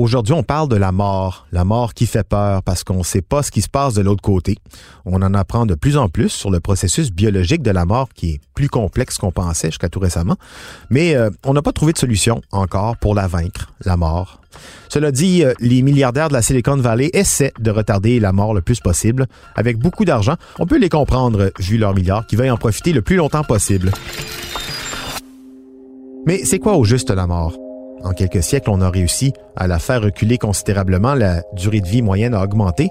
Aujourd'hui, on parle de la mort, la mort qui fait peur parce qu'on ne sait pas ce qui se passe de l'autre côté. On en apprend de plus en plus sur le processus biologique de la mort qui est plus complexe qu'on pensait jusqu'à tout récemment, mais euh, on n'a pas trouvé de solution encore pour la vaincre, la mort. Cela dit, euh, les milliardaires de la Silicon Valley essaient de retarder la mort le plus possible. Avec beaucoup d'argent, on peut les comprendre vu leurs milliards qui veulent en profiter le plus longtemps possible. Mais c'est quoi au juste la mort? En quelques siècles, on a réussi à la faire reculer considérablement, la durée de vie moyenne a augmenté.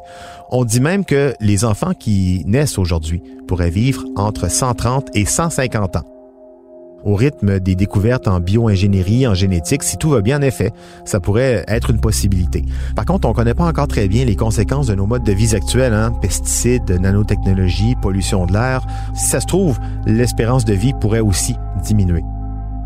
On dit même que les enfants qui naissent aujourd'hui pourraient vivre entre 130 et 150 ans. Au rythme des découvertes en bioingénierie, en génétique, si tout va bien en effet, ça pourrait être une possibilité. Par contre, on ne connaît pas encore très bien les conséquences de nos modes de vie actuels, hein? pesticides, nanotechnologie, pollution de l'air. Si ça se trouve, l'espérance de vie pourrait aussi diminuer.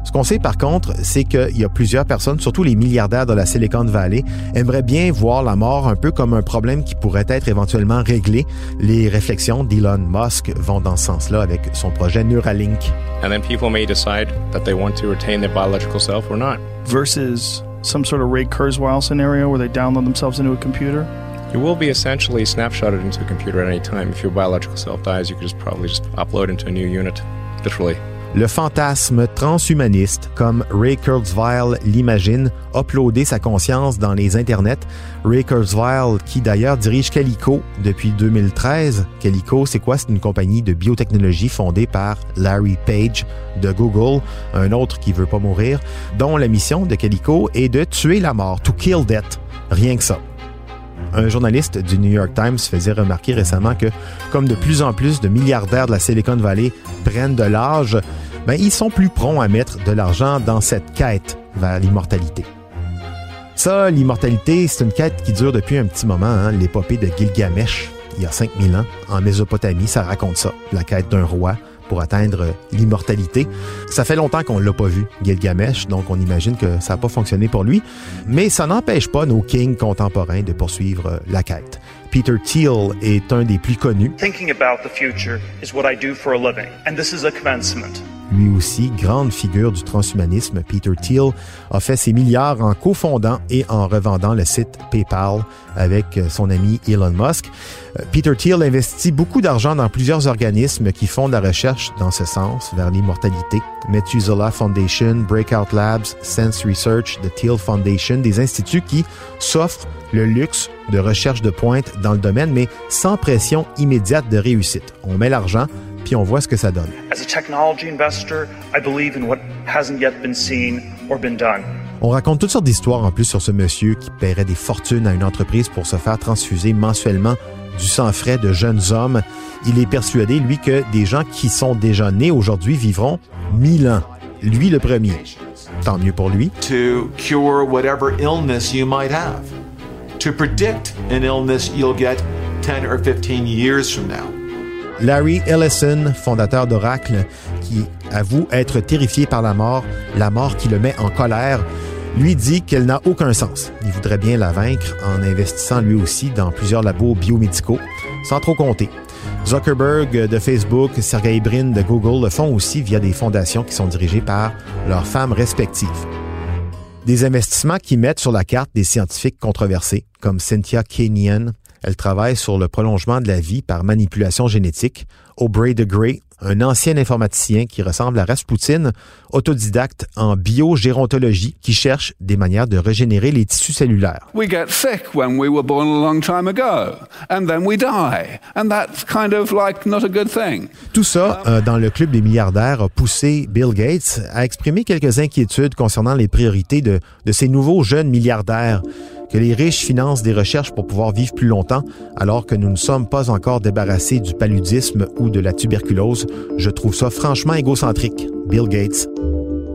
Ce qu'on sait par contre, c'est qu'il y a plusieurs personnes, surtout les milliardaires de la Silicon Valley, aimeraient bien voir la mort un peu comme un problème qui pourrait être éventuellement réglé. Les réflexions d'Elon Musk vont dans ce sens-là avec son projet Neuralink. And then people may decide that they want to retain their biological self or not. Versus some sort of Ray Kurzweil scenario where they download themselves into a computer? You will be essentially snapshotted into a computer at any time. If your biological self dies, you could just probably just upload into a new unit, literally le fantasme transhumaniste, comme Ray Kurzweil l'imagine, uploader sa conscience dans les internets. Ray Kurzweil, qui d'ailleurs dirige Calico depuis 2013. Calico, c'est quoi? C'est une compagnie de biotechnologie fondée par Larry Page de Google, un autre qui veut pas mourir, dont la mission de Calico est de tuer la mort, to kill death. Rien que ça. Un journaliste du New York Times faisait remarquer récemment que, comme de plus en plus de milliardaires de la Silicon Valley prennent de l'âge, ben, ils sont plus prompts à mettre de l'argent dans cette quête vers l'immortalité. Ça, l'immortalité, c'est une quête qui dure depuis un petit moment. Hein? L'épopée de Gilgamesh, il y a 5000 ans, en Mésopotamie, ça raconte ça, la quête d'un roi pour atteindre l'immortalité. Ça fait longtemps qu'on l'a pas vu, Gilgamesh, donc on imagine que ça n'a pas fonctionné pour lui, mais ça n'empêche pas nos kings contemporains de poursuivre la quête. Peter Thiel est un des plus connus. Lui aussi, grande figure du transhumanisme, Peter Thiel a fait ses milliards en cofondant et en revendant le site PayPal avec son ami Elon Musk. Euh, Peter Thiel investit beaucoup d'argent dans plusieurs organismes qui font de la recherche dans ce sens, vers l'immortalité. Methuselah Foundation, Breakout Labs, Sense Research, The Thiel Foundation, des instituts qui s'offrent le luxe de recherche de pointe dans le domaine, mais sans pression immédiate de réussite. On met l'argent, puis on voit ce que ça donne. On raconte toutes sortes d'histoires en plus sur ce monsieur qui paierait des fortunes à une entreprise pour se faire transfuser mensuellement du sang frais de jeunes hommes. Il est persuadé, lui, que des gens qui sont déjà nés aujourd'hui vivront mille ans. Lui le premier. Tant mieux pour lui. To cure whatever illness you might have. To predict an illness you'll get 10 or 15 years from now. Larry Ellison, fondateur d'Oracle, qui avoue être terrifié par la mort, la mort qui le met en colère, lui dit qu'elle n'a aucun sens. Il voudrait bien la vaincre en investissant lui aussi dans plusieurs labos biomédicaux, sans trop compter. Zuckerberg de Facebook, Sergey Brin de Google le font aussi via des fondations qui sont dirigées par leurs femmes respectives. Des investissements qui mettent sur la carte des scientifiques controversés, comme Cynthia Kenyon, elle travaille sur le prolongement de la vie par manipulation génétique. Aubrey de Grey, un ancien informaticien qui ressemble à Rasputin, autodidacte en biogérontologie, qui cherche des manières de régénérer les tissus cellulaires. We get sick when we were born a long time ago, and then we die, and that's kind of like not a good thing. Tout ça, euh, dans le club des milliardaires, a poussé Bill Gates à exprimer quelques inquiétudes concernant les priorités de, de ces nouveaux jeunes milliardaires que les riches financent des recherches pour pouvoir vivre plus longtemps alors que nous ne sommes pas encore débarrassés du paludisme ou de la tuberculose. Je trouve ça franchement égocentrique. Bill Gates.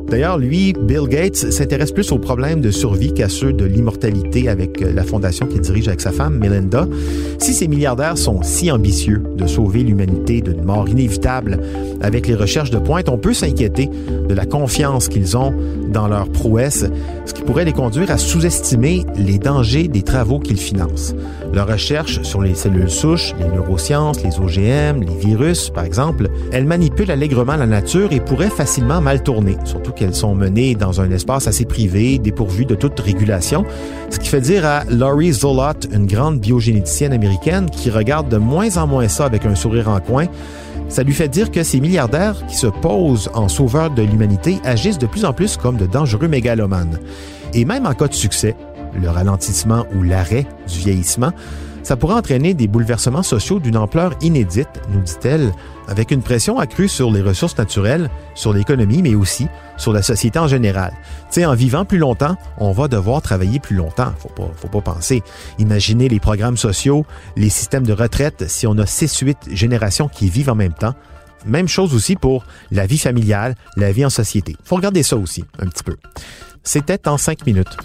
D'ailleurs, lui, Bill Gates, s'intéresse plus aux problèmes de survie qu'à ceux de l'immortalité avec euh, la fondation qu'il dirige avec sa femme, Melinda. Si ces milliardaires sont si ambitieux de sauver l'humanité d'une mort inévitable avec les recherches de pointe, on peut s'inquiéter de la confiance qu'ils ont dans leur prouesse, ce qui pourrait les conduire à sous-estimer les dangers des travaux qu'ils financent. Leurs recherches sur les cellules souches, les neurosciences, les OGM, les virus, par exemple, elles manipulent allègrement la nature et pourraient facilement mal tourner, surtout qu'elles sont menées dans un espace assez privé, dépourvu de toute régulation, ce qui fait dire à Laurie Zolot, une grande biogénéticienne américaine qui regarde de moins en moins ça avec un sourire en coin, ça lui fait dire que ces milliardaires qui se posent en sauveurs de l'humanité agissent de plus en plus comme de dangereux mégalomanes. Et même en cas de succès, le ralentissement ou l'arrêt du vieillissement, ça pourrait entraîner des bouleversements sociaux d'une ampleur inédite, nous dit-elle, avec une pression accrue sur les ressources naturelles, sur l'économie, mais aussi sur la société en général. Tu sais, en vivant plus longtemps, on va devoir travailler plus longtemps. Faut pas, faut pas penser. Imaginez les programmes sociaux, les systèmes de retraite si on a 6-8 générations qui vivent en même temps. Même chose aussi pour la vie familiale, la vie en société. Faut regarder ça aussi, un petit peu. C'était en cinq minutes.